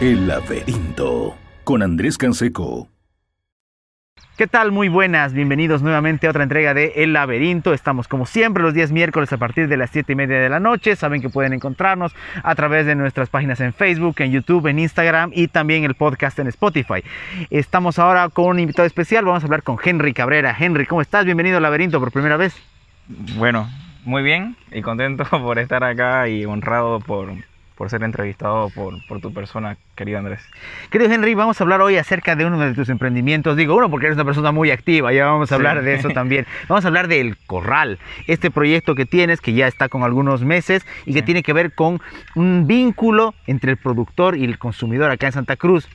El laberinto con Andrés Canseco. ¿Qué tal? Muy buenas, bienvenidos nuevamente a otra entrega de El Laberinto. Estamos como siempre los días miércoles a partir de las 7 y media de la noche. Saben que pueden encontrarnos a través de nuestras páginas en Facebook, en YouTube, en Instagram y también el podcast en Spotify. Estamos ahora con un invitado especial, vamos a hablar con Henry Cabrera. Henry, ¿cómo estás? Bienvenido al Laberinto por primera vez. Bueno, muy bien y contento por estar acá y honrado por, por ser entrevistado por, por, tu persona, querido Andrés. Querido Henry, vamos a hablar hoy acerca de uno de tus emprendimientos. Digo uno porque eres una persona muy activa, ya vamos a hablar de eso también. Vamos a hablar del Corral, este proyecto que tienes, que ya está con algunos meses y que tiene que ver con un vínculo entre el productor y el consumidor acá en Santa Cruz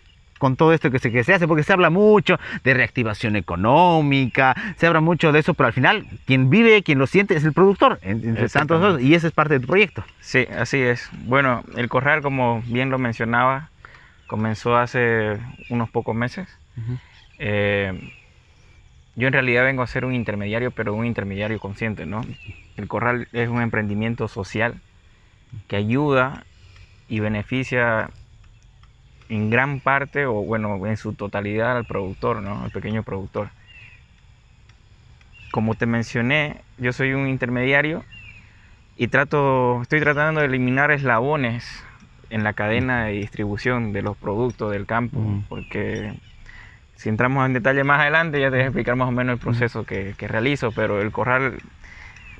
con todo esto que se, que se hace, porque se habla mucho de reactivación económica, se habla mucho de eso, pero al final quien vive, quien lo siente es el productor, entre tantos y ese es parte de tu proyecto. Sí, así es. Bueno, el corral, como bien lo mencionaba, comenzó hace unos pocos meses. Eh, yo en realidad vengo a ser un intermediario, pero un intermediario consciente, ¿no? El corral es un emprendimiento social que ayuda y beneficia en gran parte o bueno, en su totalidad al productor, ¿no? Al pequeño productor. Como te mencioné, yo soy un intermediario y trato, estoy tratando de eliminar eslabones en la cadena de distribución de los productos del campo, porque si entramos en detalle más adelante ya te voy a explicar más o menos el proceso que, que realizo, pero el corral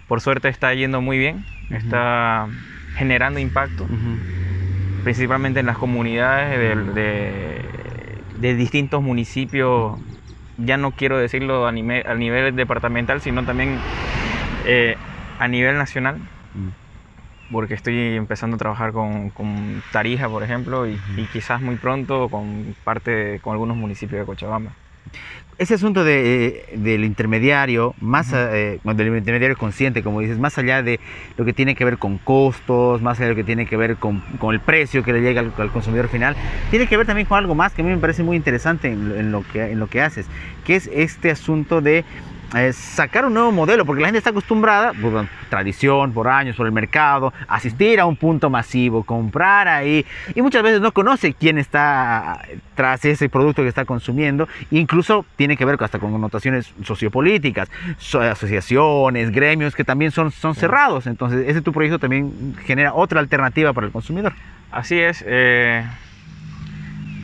por suerte está yendo muy bien, está generando impacto principalmente en las comunidades de, distintos municipios, ya no quiero decirlo a nivel, a nivel departamental, sino también eh, a nivel nacional, mm. porque estoy empezando a trabajar con, Tarija, por ejemplo, y, y, quizás muy pronto con parte con algunos municipios de Cochabamba ese asunto de, del intermediario, más eh, del intermediario consciente, como dices, más allá de lo que tiene que ver con costos, más allá de lo que tiene que ver con, con el precio que le llega al, consumidor final, tiene que ver también con algo más que a mí me parece muy interesante en, lo, que, en lo que haces, que es este asunto de sacar un nuevo modelo, porque la gente está acostumbrada, por tradición, por años, por el mercado, asistir a un punto masivo, comprar ahí, y muchas veces no conoce quién está tras ese producto que está consumiendo, incluso tiene que ver hasta con connotaciones sociopolíticas, asociaciones, gremios que también son, son cerrados, entonces ese tu proyecto también genera otra alternativa para el consumidor. Así es. Eh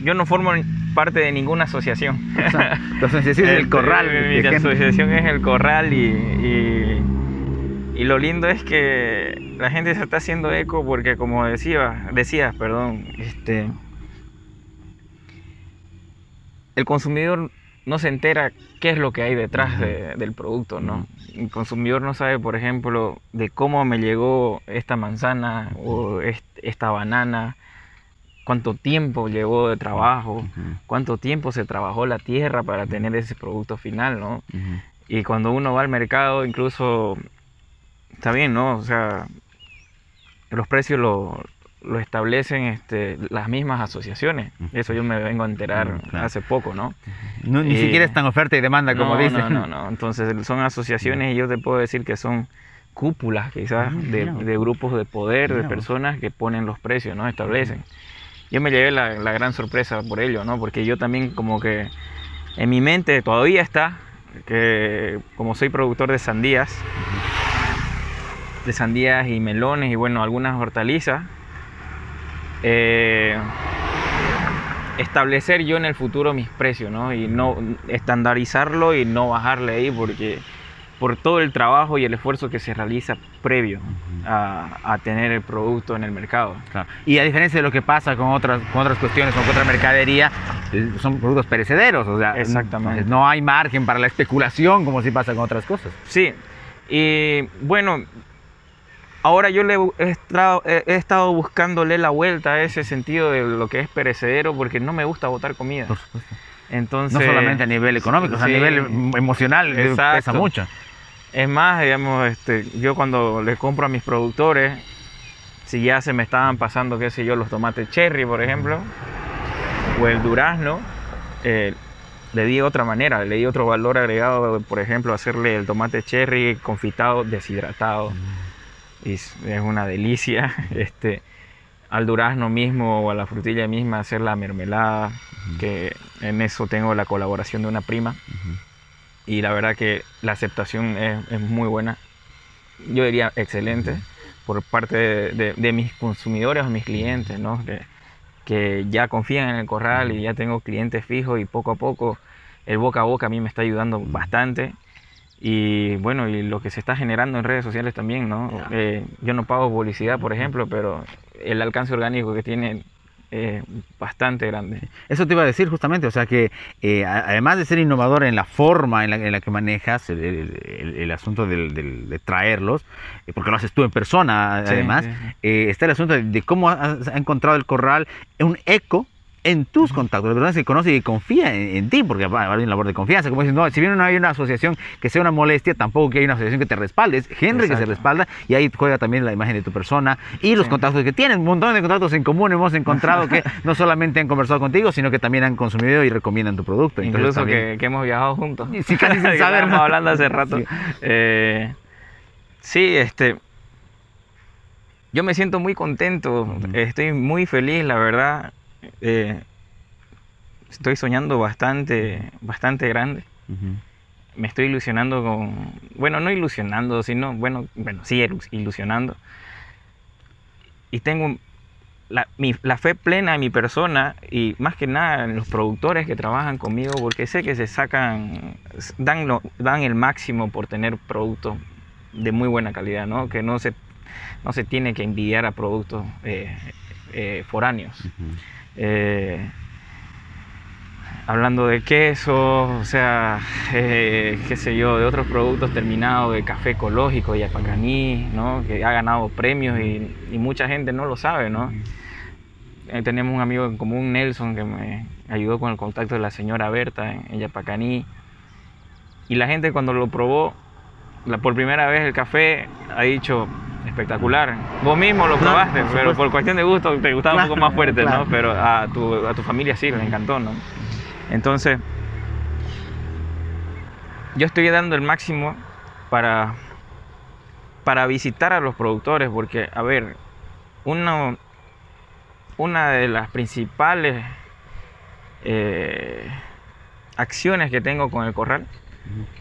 yo no formo parte de ninguna asociación. la asociación es el corral. Mi asociación es el corral y, y, lo lindo es que la gente se está haciendo eco porque como decía, decías, perdón, este, el consumidor no se entera qué es lo que hay detrás del producto, ¿no? El consumidor no sabe, por ejemplo, de cómo me llegó esta manzana o esta banana, cuánto tiempo llevó de trabajo, cuánto tiempo se trabajó la tierra para tener ese producto final, ¿no? Y cuando uno va al mercado, incluso, está bien, ¿no? O sea, los precios lo, establecen este, las mismas asociaciones. Eso yo me vengo a enterar hace poco, ¿no? ni siquiera es tan oferta y demanda como dicen. No, no, no. Entonces son asociaciones y yo te puedo decir que son cúpulas quizás ah, de, de, grupos de poder, de personas que ponen los precios, ¿no? Establecen yo me llevé la, gran sorpresa por ello, ¿no? Porque yo también como que en mi mente todavía está que como soy productor de sandías, de sandías y melones y bueno, algunas hortalizas, eh, establecer yo en el futuro mis precios, ¿no? Y no estandarizarlo y no bajarle ahí porque por todo el trabajo y el esfuerzo que se realiza previo a, tener el producto en el mercado. Y a diferencia de lo que pasa con otras, con otras cuestiones, con otra mercadería, eh, son productos perecederos, o sea, Exactamente. no hay margen para la especulación como si pasa con otras cosas. Sí, y bueno, ahora yo le he, estado, he estado buscándole la vuelta a ese sentido de lo que es perecedero porque no me gusta botar comida. Entonces, no solamente a nivel económico, a nivel emocional pesa mucho. Es más, digamos, este, yo cuando le compro a mis productores, si ya se me estaban pasando, qué sé yo, los tomates cherry, por ejemplo, o el durazno, eh, le di otra manera, le di otro valor agregado, por ejemplo, hacerle el tomate cherry confitado, deshidratado. Y es una delicia. Este, al durazno mismo o a la frutilla misma hacer la mermelada, que en eso tengo la colaboración de una prima. Y la verdad que la aceptación es, es muy buena. Yo diría excelente por parte de, de, mis consumidores o mis clientes, ¿no? Que, que ya confían en el corral y ya tengo clientes fijos y poco a poco el boca a boca a mí me está ayudando bastante. Y bueno, y lo que se está generando en redes sociales también, ¿no? Eh, yo no pago publicidad, por ejemplo, pero el alcance orgánico que tiene es bastante grande. Eso te iba a decir justamente, o sea que eh, además de ser innovador en la forma en la, en la que manejas el, asunto de traerlos, eh, porque lo haces tú en persona además, está el asunto de, cómo ha encontrado el corral un eco en tus contactos, la persona que conoce y confía en, ti, porque va a haber una labor de confianza. Como dices, no, si bien no hay una asociación que sea una molestia, tampoco que hay una asociación que te respalde. Es Henry que se respalda y ahí juega también la imagen de tu persona y los contactos que tienen. Un montón de contactos en común hemos encontrado que no solamente han conversado contigo, sino que también han consumido y recomiendan tu producto. Incluso que, hemos viajado juntos. Sí, casi sin saber. hablando hace rato. Sí. Eh, sí, este. Yo me siento muy contento, estoy muy feliz, la verdad. Eh, estoy soñando bastante, bastante grande. Me estoy ilusionando con, bueno, no ilusionando, sino, bueno, bueno, sí, ilusionando. Y tengo la, la, fe plena en mi persona y más que nada en los productores que trabajan conmigo, porque sé que se sacan, dan, lo, dan el máximo por tener productos de muy buena calidad, ¿no? Que no se, no se tiene que envidiar a productos eh, eh, foráneos hablando de queso, o sea, eh, qué sé yo, de otros productos terminados, de café ecológico, y apacaní, ¿no? Que ha ganado premios y, mucha gente no lo sabe, ¿no? Eh, tenemos un amigo en común, Nelson, que me ayudó con el contacto de la señora Berta en, Yapacaní. Y la gente cuando lo probó, la, por primera vez el café, ha dicho, espectacular. Vos mismo lo probaste, pero por cuestión de gusto te gustaba un poco más fuerte, ¿no? Pero a tu, a tu familia sí, le encantó, ¿no? Entonces, yo estoy dando el máximo para, para visitar a los productores, porque, a ver, una, una de las principales eh, acciones que tengo con el corral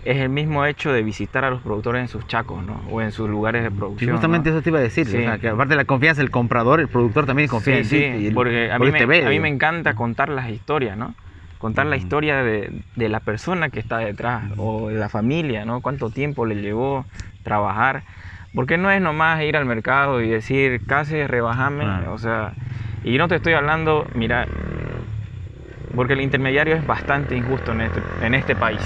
es el mismo hecho de visitar a los productores en sus chacos, ¿no? O en sus lugares de producción. justamente eso te iba a decir, que aparte de la confianza del comprador, el productor también confía en ti. Sí, porque a mí, me, a mí me encanta contar las historias, ¿no? contar la historia de, de, la persona que está detrás o de la familia, ¿no? Cuánto tiempo le llevó trabajar. Porque no es nomás ir al mercado y decir, casi rebajame, o sea, y no te estoy hablando, mira, porque el intermediario es bastante injusto en este, en este país.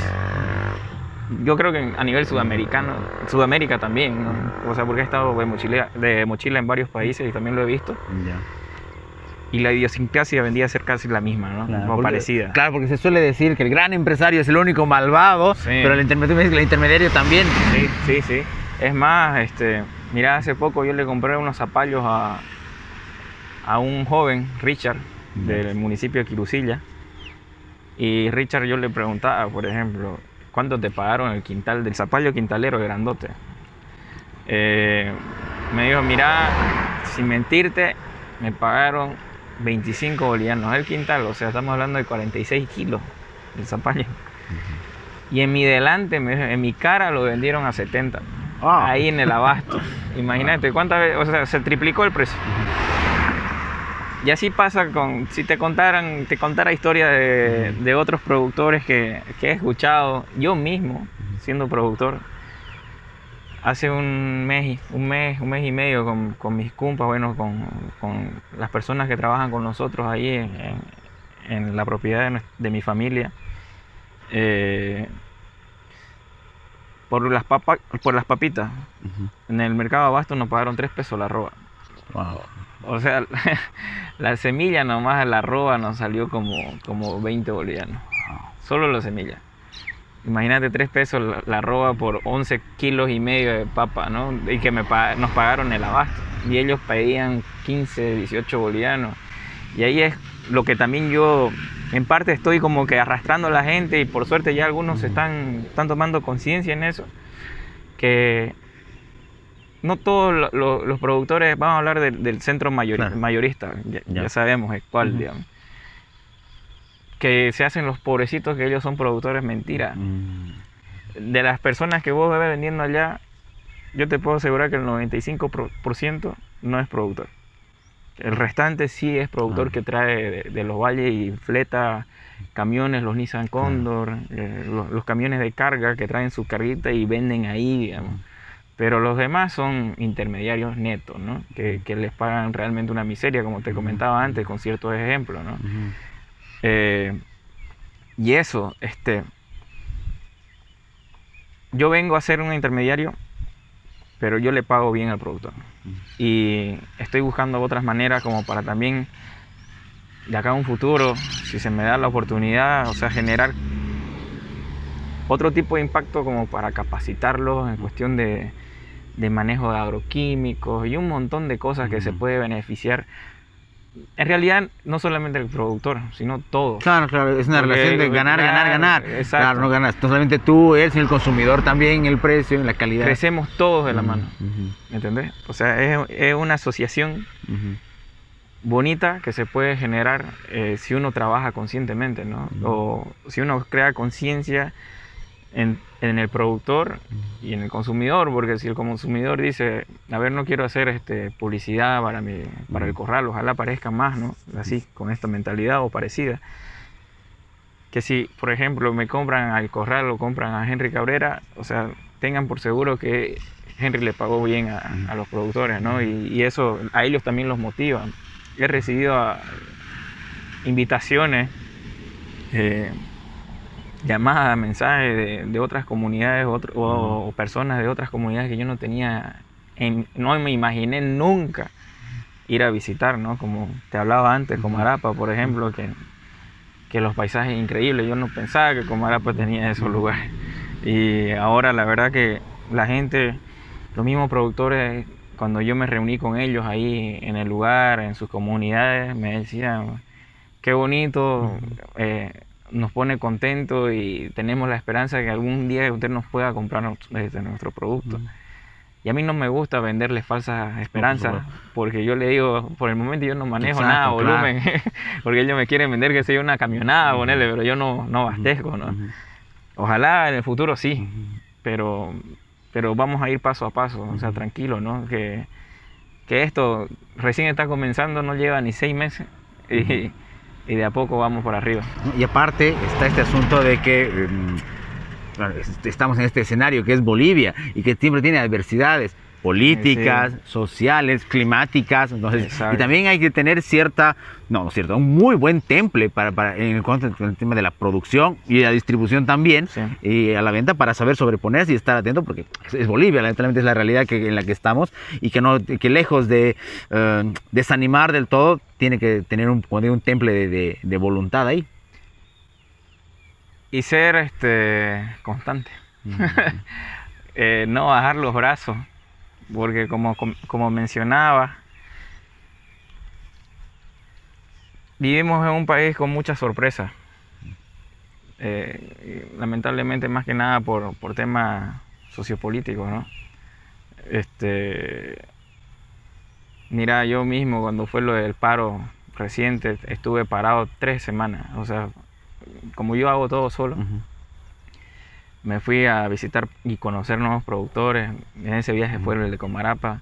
Yo creo que a nivel sudamericano, Sudamérica también, ¿no? o sea, porque he estado de mochila, de mochila en varios países y también lo he visto y la idiosincrasia vendría a ser casi la misma, ¿no? o parecida. Claro, porque se suele decir que el gran empresario es el único malvado, pero el intermediario, el intermediario también. Sí, sí, sí. Es más, este, mira, hace poco yo le compré unos zapallos a, a un joven, Richard, del municipio de Quirusilla. Y Richard yo le preguntaba, por ejemplo, ¿cuánto te pagaron el quintal del zapallo quintalero grandote? Eh, me dijo, mira, sin mentirte, me pagaron 25 bolivianos el quintal, o sea, estamos hablando de 46 kilos de zapallo. Y en mi delante, en mi cara, lo vendieron a 70. Ah. Ahí en el abasto. Imagínate, ¿cuántas veces? O sea, se triplicó el precio. Y así pasa con, si te contaran, te contara historia de, de otros productores que, que, he escuchado, yo mismo, siendo productor, hace un mes, un mes, un mes y medio con, mis compas, bueno, con, las personas que trabajan con nosotros ahí en, la propiedad de, mi familia. Eh, por las papas, por las papitas. En el mercado abasto nos pagaron 3 pesos la roba. O sea, la semilla nomás la roba nos salió como, como 20 bolivianos. Solo la semilla. Imagínate 3 pesos la, roba por 11 kilos y medio de papa, ¿no? Y que me, nos pagaron el abasto. Y ellos pedían 15, 18 bolivianos. Y ahí es lo que también yo, en parte, estoy como que arrastrando a la gente y por suerte ya algunos están, están tomando conciencia en eso. Que no todos lo- lo- los productores, vamos a hablar del, del centro Claro. mayorista, ya, Ya. ya sabemos el cual, Ujú. digamos. Que se hacen los pobrecitos que ellos son productores, mentira. Mm, De las personas que vos ves vendiendo allá, yo te puedo asegurar que el 95% no es productor. El restante sí es productor Ah. que trae de, de los valles y fleta camiones, los Nissan Condor, eh, los, los camiones de carga que traen su carguita y venden ahí, digamos. Pero los demás son intermediarios netos, ¿no? Que, que les pagan realmente una miseria, como te comentaba antes, con ciertos ejemplos, ¿no? Eh, y eso, este. Yo vengo a ser un intermediario, pero yo le pago bien al productor. Y estoy buscando otras maneras como para también, de acá a un futuro, si se me da la oportunidad, o sea, generar otro tipo de impacto como para capacitarlos en cuestión de, de manejo de agroquímicos y un montón de cosas que se Ujú. puede beneficiar. En realidad, no solamente el productor, sino todos. Claro, claro, es una Porque, relación de ganar, ganar, claro, ganar. exacto. Claro, no ganas. No solamente tú, él, sino el consumidor también, el precio, la calidad. Crecemos todos de la Ujú, mano, ujú, ¿me entendés? O sea, es, es una asociación ujú. bonita que se puede generar eh, si uno trabaja conscientemente, ¿no? O si uno crea conciencia en, en el productor y en el consumidor, porque si el consumidor dice, a ver, no quiero hacer este, publicidad para, mi, para el corral, ojalá aparezca más, ¿no? Así, con esta mentalidad o parecida. Que si, por ejemplo, me compran al corral o compran a Henry Cabrera, o sea, tengan por seguro que Henry le pagó bien a, a los productores, ¿no? Y, y eso a ellos también los motiva. He recibido ah, invitaciones, eh, llamadas, mensajes de, de otras comunidades otro- o, o personas de otras comunidades que yo no tenía, en- no me imaginé nunca ir a visitar, ¿no? Como te hablaba antes, Comarapa, por ejemplo, que, que los paisajes increíbles. Yo no pensaba que Comarapa tenía esos lugares. Y ahora la verdad que la gente, los mismos productores, cuando yo me reuní con ellos ahí en el lugar, en sus comunidades, me decían, qué bonito, eh, nos pone contentos y tenemos la esperanza de que algún día usted nos pueda comprar este, nuestro producto. Y a mí no me gusta venderle falsas esperanzas, porque yo le digo, por el momento yo no manejo Exacto, nada claro. volumen, porque ellos me quieren vender que sea una camionada, ponerle, pero yo no, no abastezco, ¿no? Ojalá en el futuro sí, pero, pero vamos a ir paso a paso, o sea, tranquilo, ¿no? Que, que esto recién está comenzando, no lleva ni seis meses y, y de a poco vamos por arriba. Y aparte está este asunto de que em, estamos en este escenario que es Bolivia y que siempre tiene adversidades políticas, Sí. sociales, climáticas, entonces, Exacto. y también hay que tener cierta, no, no es cierto, un muy buen temple para, para en el, cuanto al tema de la producción y la distribución también Sí. y a la venta para saber sobreponerse y estar atento porque es- Bolivia, lamentablemente es la realidad que, en la que estamos y que no que lejos de eh, desanimar del todo tiene que tener un, un temple de, de- de voluntad ahí. Y ser este, constante. Eh, no bajar los brazos, porque como, com- como mencionaba, vivimos en un país con muchas sorpresas. Eh, lamentablemente más que nada por, por temas sociopolíticos, ¿no? Este, mira, yo mismo cuando fue lo del paro reciente, estuve parado tres semanas, o sea, como yo hago todo solo. Me fui a visitar y conocer nuevos productores. En ese viaje fue el de Comarapa.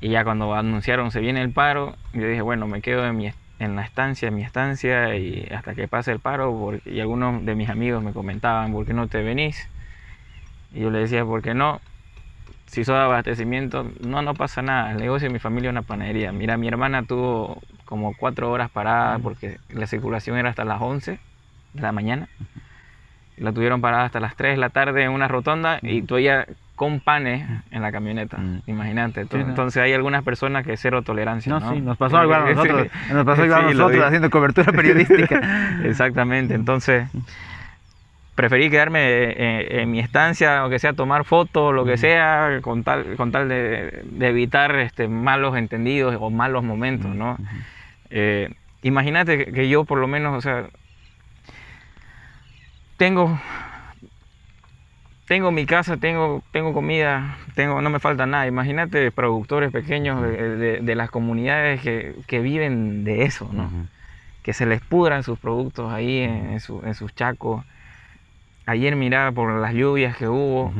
Y ya cuando anunciaron se viene el paro, yo dije, bueno, me quedo en, mi, en la estancia, en mi estancia, y hasta que pase el paro. porque- y algunos de mis amigos me comentaban, ¿por qué no te venís? Y yo le decía, ¿por qué no? Si sos de abastecimiento, no, no pasa nada. El negocio de mi familia es una panadería. Mira, mi hermana tuvo como cuatro horas parada porque la circulación era hasta las 11 de la mañana la tuvieron parada hasta las 3 de la tarde en una rotonda y todavía con panes en la camioneta. Mm. Imagínate. Sí, no. Entonces hay algunas personas que cero tolerancia. No, No, sí, nos pasó igual a Sí, nosotros, nos pasó igual a nosotros haciendo cobertura periodística. Exactamente. Entonces preferí quedarme eh, en mi estancia, aunque sea tomar fotos, lo que sea, con tal, con tal de, de evitar este, malos entendidos o malos momentos, ¿no? Eh, imagínate que, que yo por lo menos, o sea, tengo tengo mi casa, tengo, tengo comida, tengo, no me falta nada. Imagínate productores pequeños de, de, las comunidades que, que, viven de eso, ¿no? Que se les pudran sus productos ahí en, su, en, sus chacos. Ayer miraba por las lluvias que hubo,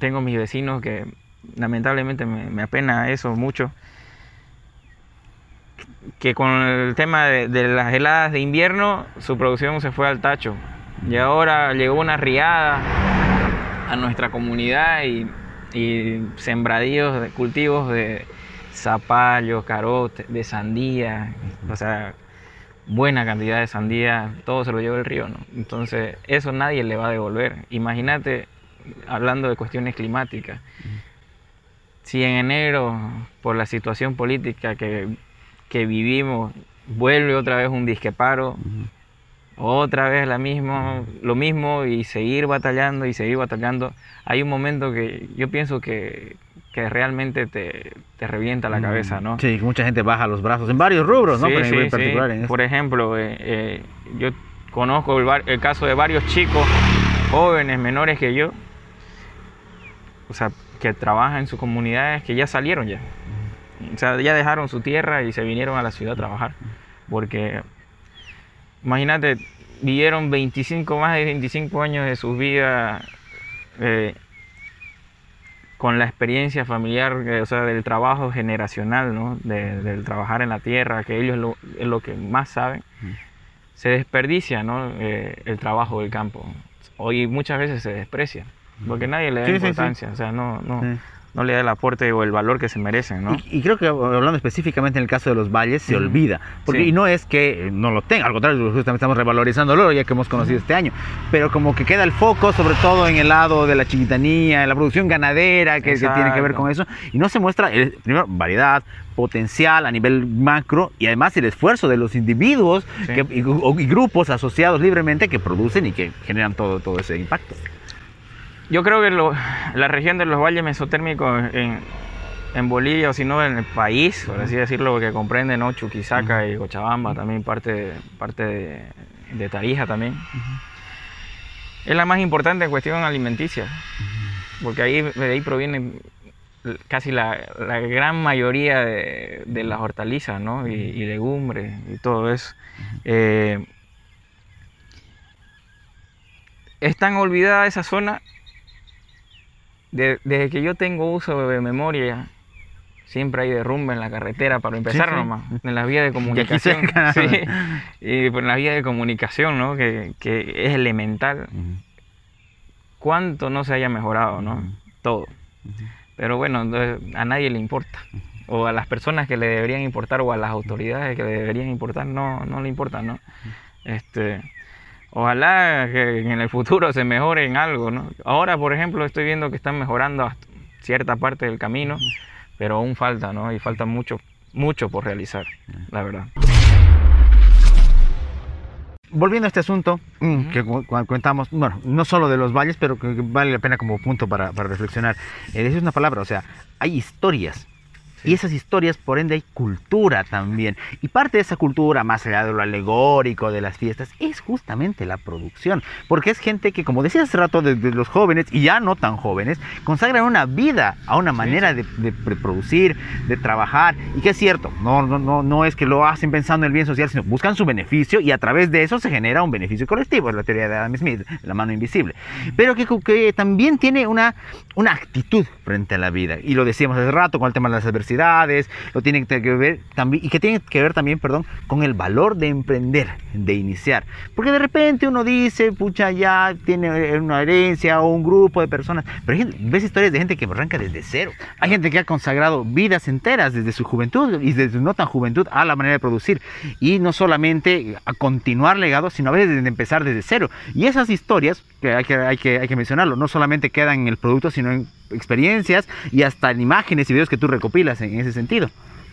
tengo mis vecinos que lamentablemente me, me, apena eso mucho, que con el tema de, de las heladas de invierno su producción se fue al tacho. Y ahora llegó una riada a nuestra comunidad y, sembradíos de cultivos de zapallo, carote, de sandía, o sea, buena cantidad de sandía, todo se lo lleva el río, ¿no? Entonces, eso nadie le va a devolver. Imagínate, hablando de cuestiones climáticas, si en enero, por la situación política que, que vivimos, vuelve otra vez un disque paro, otra vez la misma, lo mismo y seguir batallando y seguir batallando. Hay un momento que yo pienso que, que realmente te, te, revienta la cabeza, ¿no? Sí, mucha gente baja los brazos en varios rubros, ¿no? Sí, sí, Por ejemplo, eh, eh, yo conozco el, el, caso de varios chicos jóvenes, menores que yo, o sea, que trabajan en sus comunidades, que ya salieron ya. O sea, ya dejaron su tierra y se vinieron a la ciudad a trabajar. Porque imagínate, vivieron 25, más de 25 años de sus vidas eh, con la experiencia familiar, eh, o sea, del trabajo generacional, ¿no? del trabajar en la tierra, que ellos lo, es lo que más saben, se desperdicia ¿no? Eh, el trabajo del campo. Hoy muchas veces se desprecia, porque nadie le da importancia, o sea, no, no, no le da el aporte o el valor que se merecen, ¿no? Y, creo que hablando específicamente en el caso de los valles, se olvida. Porque, Y no es que no lo tenga, al contrario, justamente estamos revalorizándolo ya que hemos conocido este año. Pero como que queda el foco sobre todo en el lado de la chiquitanía, en la producción ganadera, que, tiene que ver con eso. Y no se muestra, primero, variedad, potencial a nivel macro y además el esfuerzo de los individuos y, grupos asociados libremente que producen y que generan todo, todo ese impacto. Yo creo que la región de los valles mesotérmicos en, Bolivia, o si no en el país, por así decirlo, que comprende ¿no? Chuquisaca y Cochabamba, también parte, parte de, Tarija también, es la más importante en cuestión alimenticia, porque ahí, de ahí proviene casi la, gran mayoría de, las hortalizas ¿no? y, legumbres y todo eso. Eh, es tan olvidada esa zona desde que yo tengo uso de memoria, siempre hay derrumbe en la carretera para empezar nomás, en las vías de comunicación. y en las vías de comunicación, ¿no? Que, es elemental. ¿Cuánto no se haya mejorado, no? Todo. Pero bueno, a nadie le importa. O a las personas que le deberían importar o a las autoridades que le deberían importar, no, no le importa, ¿no? Este, Ojalá que en el futuro se mejore en algo, ¿no? Ahora, por ejemplo, estoy viendo que están mejorando cierta parte del camino, pero aún falta, ¿no? Y falta mucho, mucho por realizar, la verdad. Volviendo a este asunto mm, que comentamos, bueno, no solo de los valles, pero que vale la pena como punto para, reflexionar. Eh, es una palabra, o sea, hay historias y esas historias, por ende, hay cultura también. Y parte de esa cultura, más allá de lo alegórico de las fiestas, es justamente la producción. Porque es gente que, como decía hace rato, desde los jóvenes, y ya no tan jóvenes, consagran una vida a una manera de, producir, de trabajar. Y que es cierto, no, no, no, no es que lo hacen pensando en el bien social, sino buscan su beneficio y a través de eso se genera un beneficio colectivo. Es la teoría de Adam Smith, la mano invisible. Pero que, que también tiene una, una actitud frente a la vida. Y lo decíamos hace rato con el tema de las adversidades lo tienen que ver también, y que tiene que ver también, perdón, con el valor de emprender, de iniciar. Porque de repente uno dice, pucha, ya tiene una herencia o un grupo de personas, pero ves historias de gente que arranca desde cero. Hay gente que ha consagrado vidas enteras desde su juventud y desde no tan juventud a la manera de producir. Y no solamente a continuar legados, sino a veces desde empezar desde cero. Y esas historias, que hay que, hay que, hay que mencionarlo, no solamente quedan en el producto, sino en experiencias y hasta en imágenes y videos que tú recopilas en ese sentido.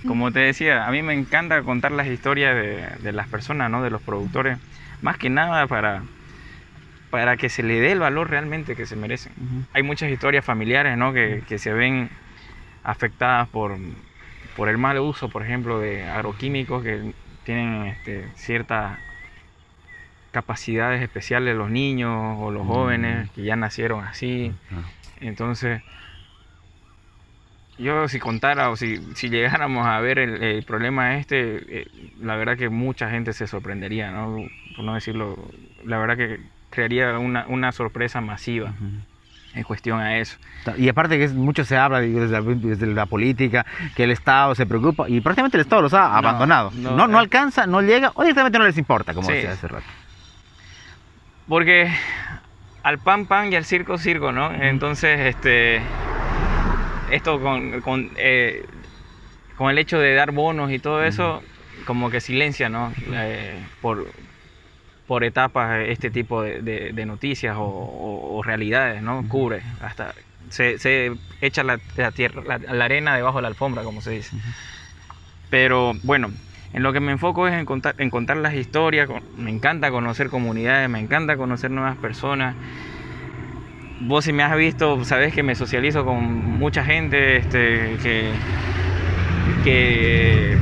Como te decía, a mí me encanta contar las historias de, las personas, ¿no? de los productores, más que nada para, para que se le dé el valor realmente que se merecen. Hay muchas historias familiares ¿no? que, que se ven afectadas por, por el mal uso, por ejemplo, de agroquímicos que tienen este, cierta capacidades especiales los niños o los jóvenes que ya nacieron así. Entonces, yo si contara o si, si llegáramos a ver el, problema este, eh, la verdad que mucha gente se sorprendería, ¿no? Por no decirlo, la verdad que crearía una, una sorpresa masiva. en cuestión a eso. Y aparte que mucho se habla desde la, política, que el Estado se preocupa, y prácticamente el Estado los ha abandonado. No, no, eh. alcanza, no llega, o directamente no les importa, como decía hace rato. Porque al pan pan y al circo circo, ¿no? Entonces, este esto con, con, eh, con, el hecho de dar bonos y todo eso, como que silencia, ¿no? Eh, por, por etapas este tipo de, noticias o, realidades, ¿no? Cubre, hasta se, se echa la, tierra, la, arena debajo de la alfombra, como se dice. Pero bueno, en lo que me enfoco es en contar, las historias, me encanta conocer comunidades, me encanta conocer nuevas personas vos si me has visto, sabes que me socializo con mucha gente, este, que, que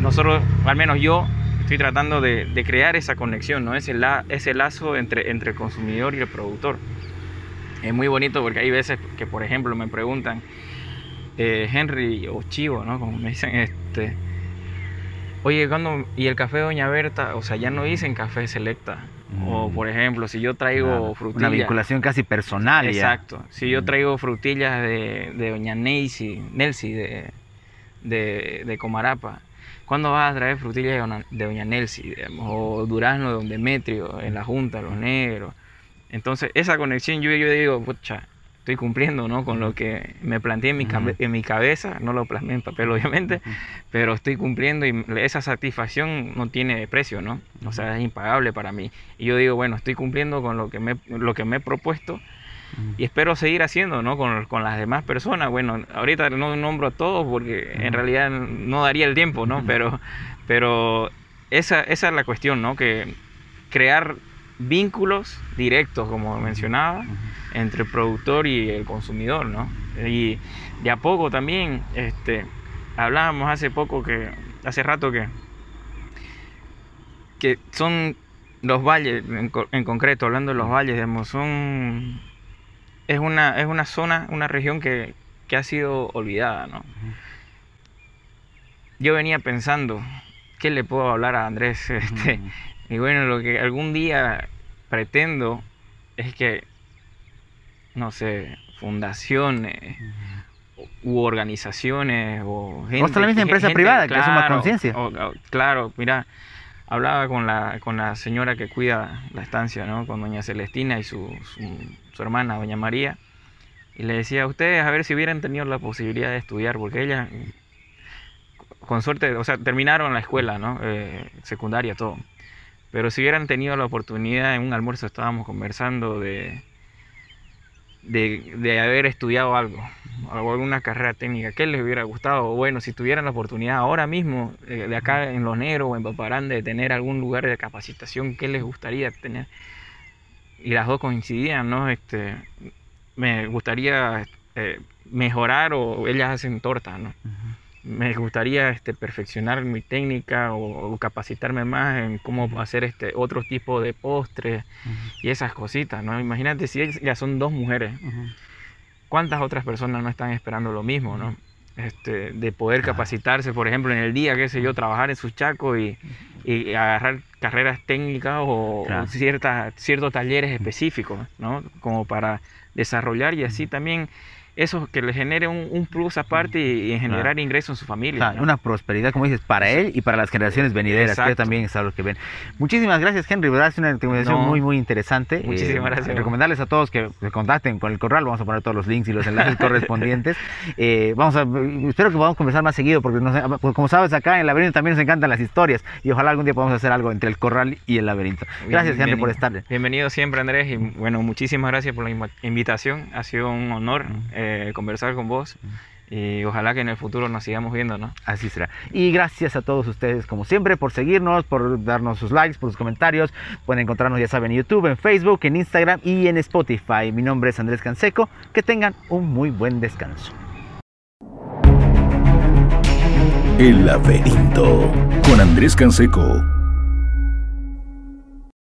nosotros, al menos yo, estoy tratando de, crear esa conexión, ¿no? ese, la, ese lazo entre, entre el consumidor y el productor. Es muy bonito porque hay veces que, por ejemplo, me preguntan, eh, Henry o Chivo, ¿no? Como me dicen, este, oye, cuando y el café de Doña Berta, o sea, ya no dicen café selecta, o mm. por ejemplo, si yo traigo frutillas. Una vinculación casi personal. Exacto. Si yo mm. traigo frutillas de, de Doña Nelsi, Nelsi de, de, Comarapa, ¿cuándo vas a traer frutillas de Doña Nelsi? O durazno de Don Demetrio, en la Junta, los negros. Entonces, esa conexión yo, yo digo, pucha, estoy cumpliendo ¿no? con lo que me planteé en mi, en mi cabeza, no lo plasmé en papel obviamente, pero estoy cumpliendo y esa satisfacción no tiene precio, ¿no? O sea, es impagable para mí. Y yo digo, bueno, estoy cumpliendo con lo que me, lo que me he propuesto y espero seguir haciendo, ¿no? Con, con, las demás personas. Bueno, ahorita no nombro a todos porque en realidad no daría el tiempo, ¿no? Pero, pero esa, esa es la cuestión, ¿no? Que crear vínculos directos, como mencionaba, entre el productor y el consumidor, ¿no? Y de a poco también, este, hablábamos hace poco que, hace rato que, que son los valles, en, concreto, hablando de los valles, digamos, son, es una, es una zona, una región que, que ha sido olvidada, ¿no? Yo venía pensando, ¿qué le puedo hablar a Andrés? Este, y bueno, lo que algún día pretendo es que, no sé, fundaciones u organizaciones o gente... O hasta la misma empresa privada que claro, asuma conciencia. Claro, mira, hablaba con la, con la señora que cuida la estancia, ¿no? Con doña Celestina y su, su, hermana, doña María, y le decía a ustedes a ver si hubieran tenido la posibilidad de estudiar, porque ella, con suerte, o sea, terminaron la escuela, ¿no? Eh, secundaria, todo pero si hubieran tenido la oportunidad, en un almuerzo estábamos conversando de, de, haber estudiado algo, alguna carrera técnica, ¿qué les hubiera gustado? Bueno, si tuvieran la oportunidad ahora mismo, eh, de acá en Los Negros o en Paparán, de tener algún lugar de capacitación, ¿qué les gustaría tener? Y las dos coincidían, ¿no? Este, me gustaría eh, mejorar o ellas hacen torta, ¿no? Me gustaría este, perfeccionar mi técnica o, capacitarme más en cómo hacer este otro tipo de postres y esas cositas, ¿no? Imagínate si ya son dos mujeres, ¿cuántas otras personas no están esperando lo mismo, ¿no? Este, de poder capacitarse, por ejemplo, en el día, qué sé yo, trabajar en su chaco y, agarrar carreras técnicas o, ciertas, ciertos talleres específicos, ¿no? Como para desarrollar y así también eso que le genere un, plus aparte y, generar ingresos en su familia. Una prosperidad, como dices, para él y para las generaciones venideras, que también es algo que ven. Muchísimas gracias, Henry, ¿verdad? Es una recomendación muy, muy interesante. Muchísimas eh, gracias. Recomendarles a todos que se contacten con el corral, vamos a poner todos los links y los enlaces correspondientes. Eh, vamos a, espero que podamos conversar más seguido, porque pues, como sabes, acá en el laberinto también nos encantan las historias y ojalá algún día podamos hacer algo entre el corral y el laberinto. Gracias, Henry, por estar. Bienvenido siempre, Andrés, y bueno, muchísimas gracias por la invitación. Ha sido un honor. Eh, conversar con vos y ojalá que en el futuro nos sigamos viendo, ¿no? Así será. Y gracias a todos ustedes, como siempre, por seguirnos, por darnos sus likes, por sus comentarios. Pueden encontrarnos, ya saben, en YouTube, en Facebook, en Instagram y en Spotify. Mi nombre es Andrés Canseco. Que tengan un muy buen descanso. El laberinto con Andrés Canseco.